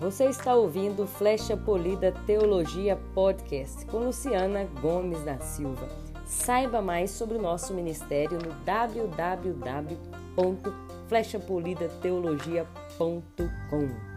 Você está ouvindo Flecha Polida Teologia Podcast com Luciana Gomes da Silva. Saiba mais sobre o nosso ministério no www.flechapolidateologia.com.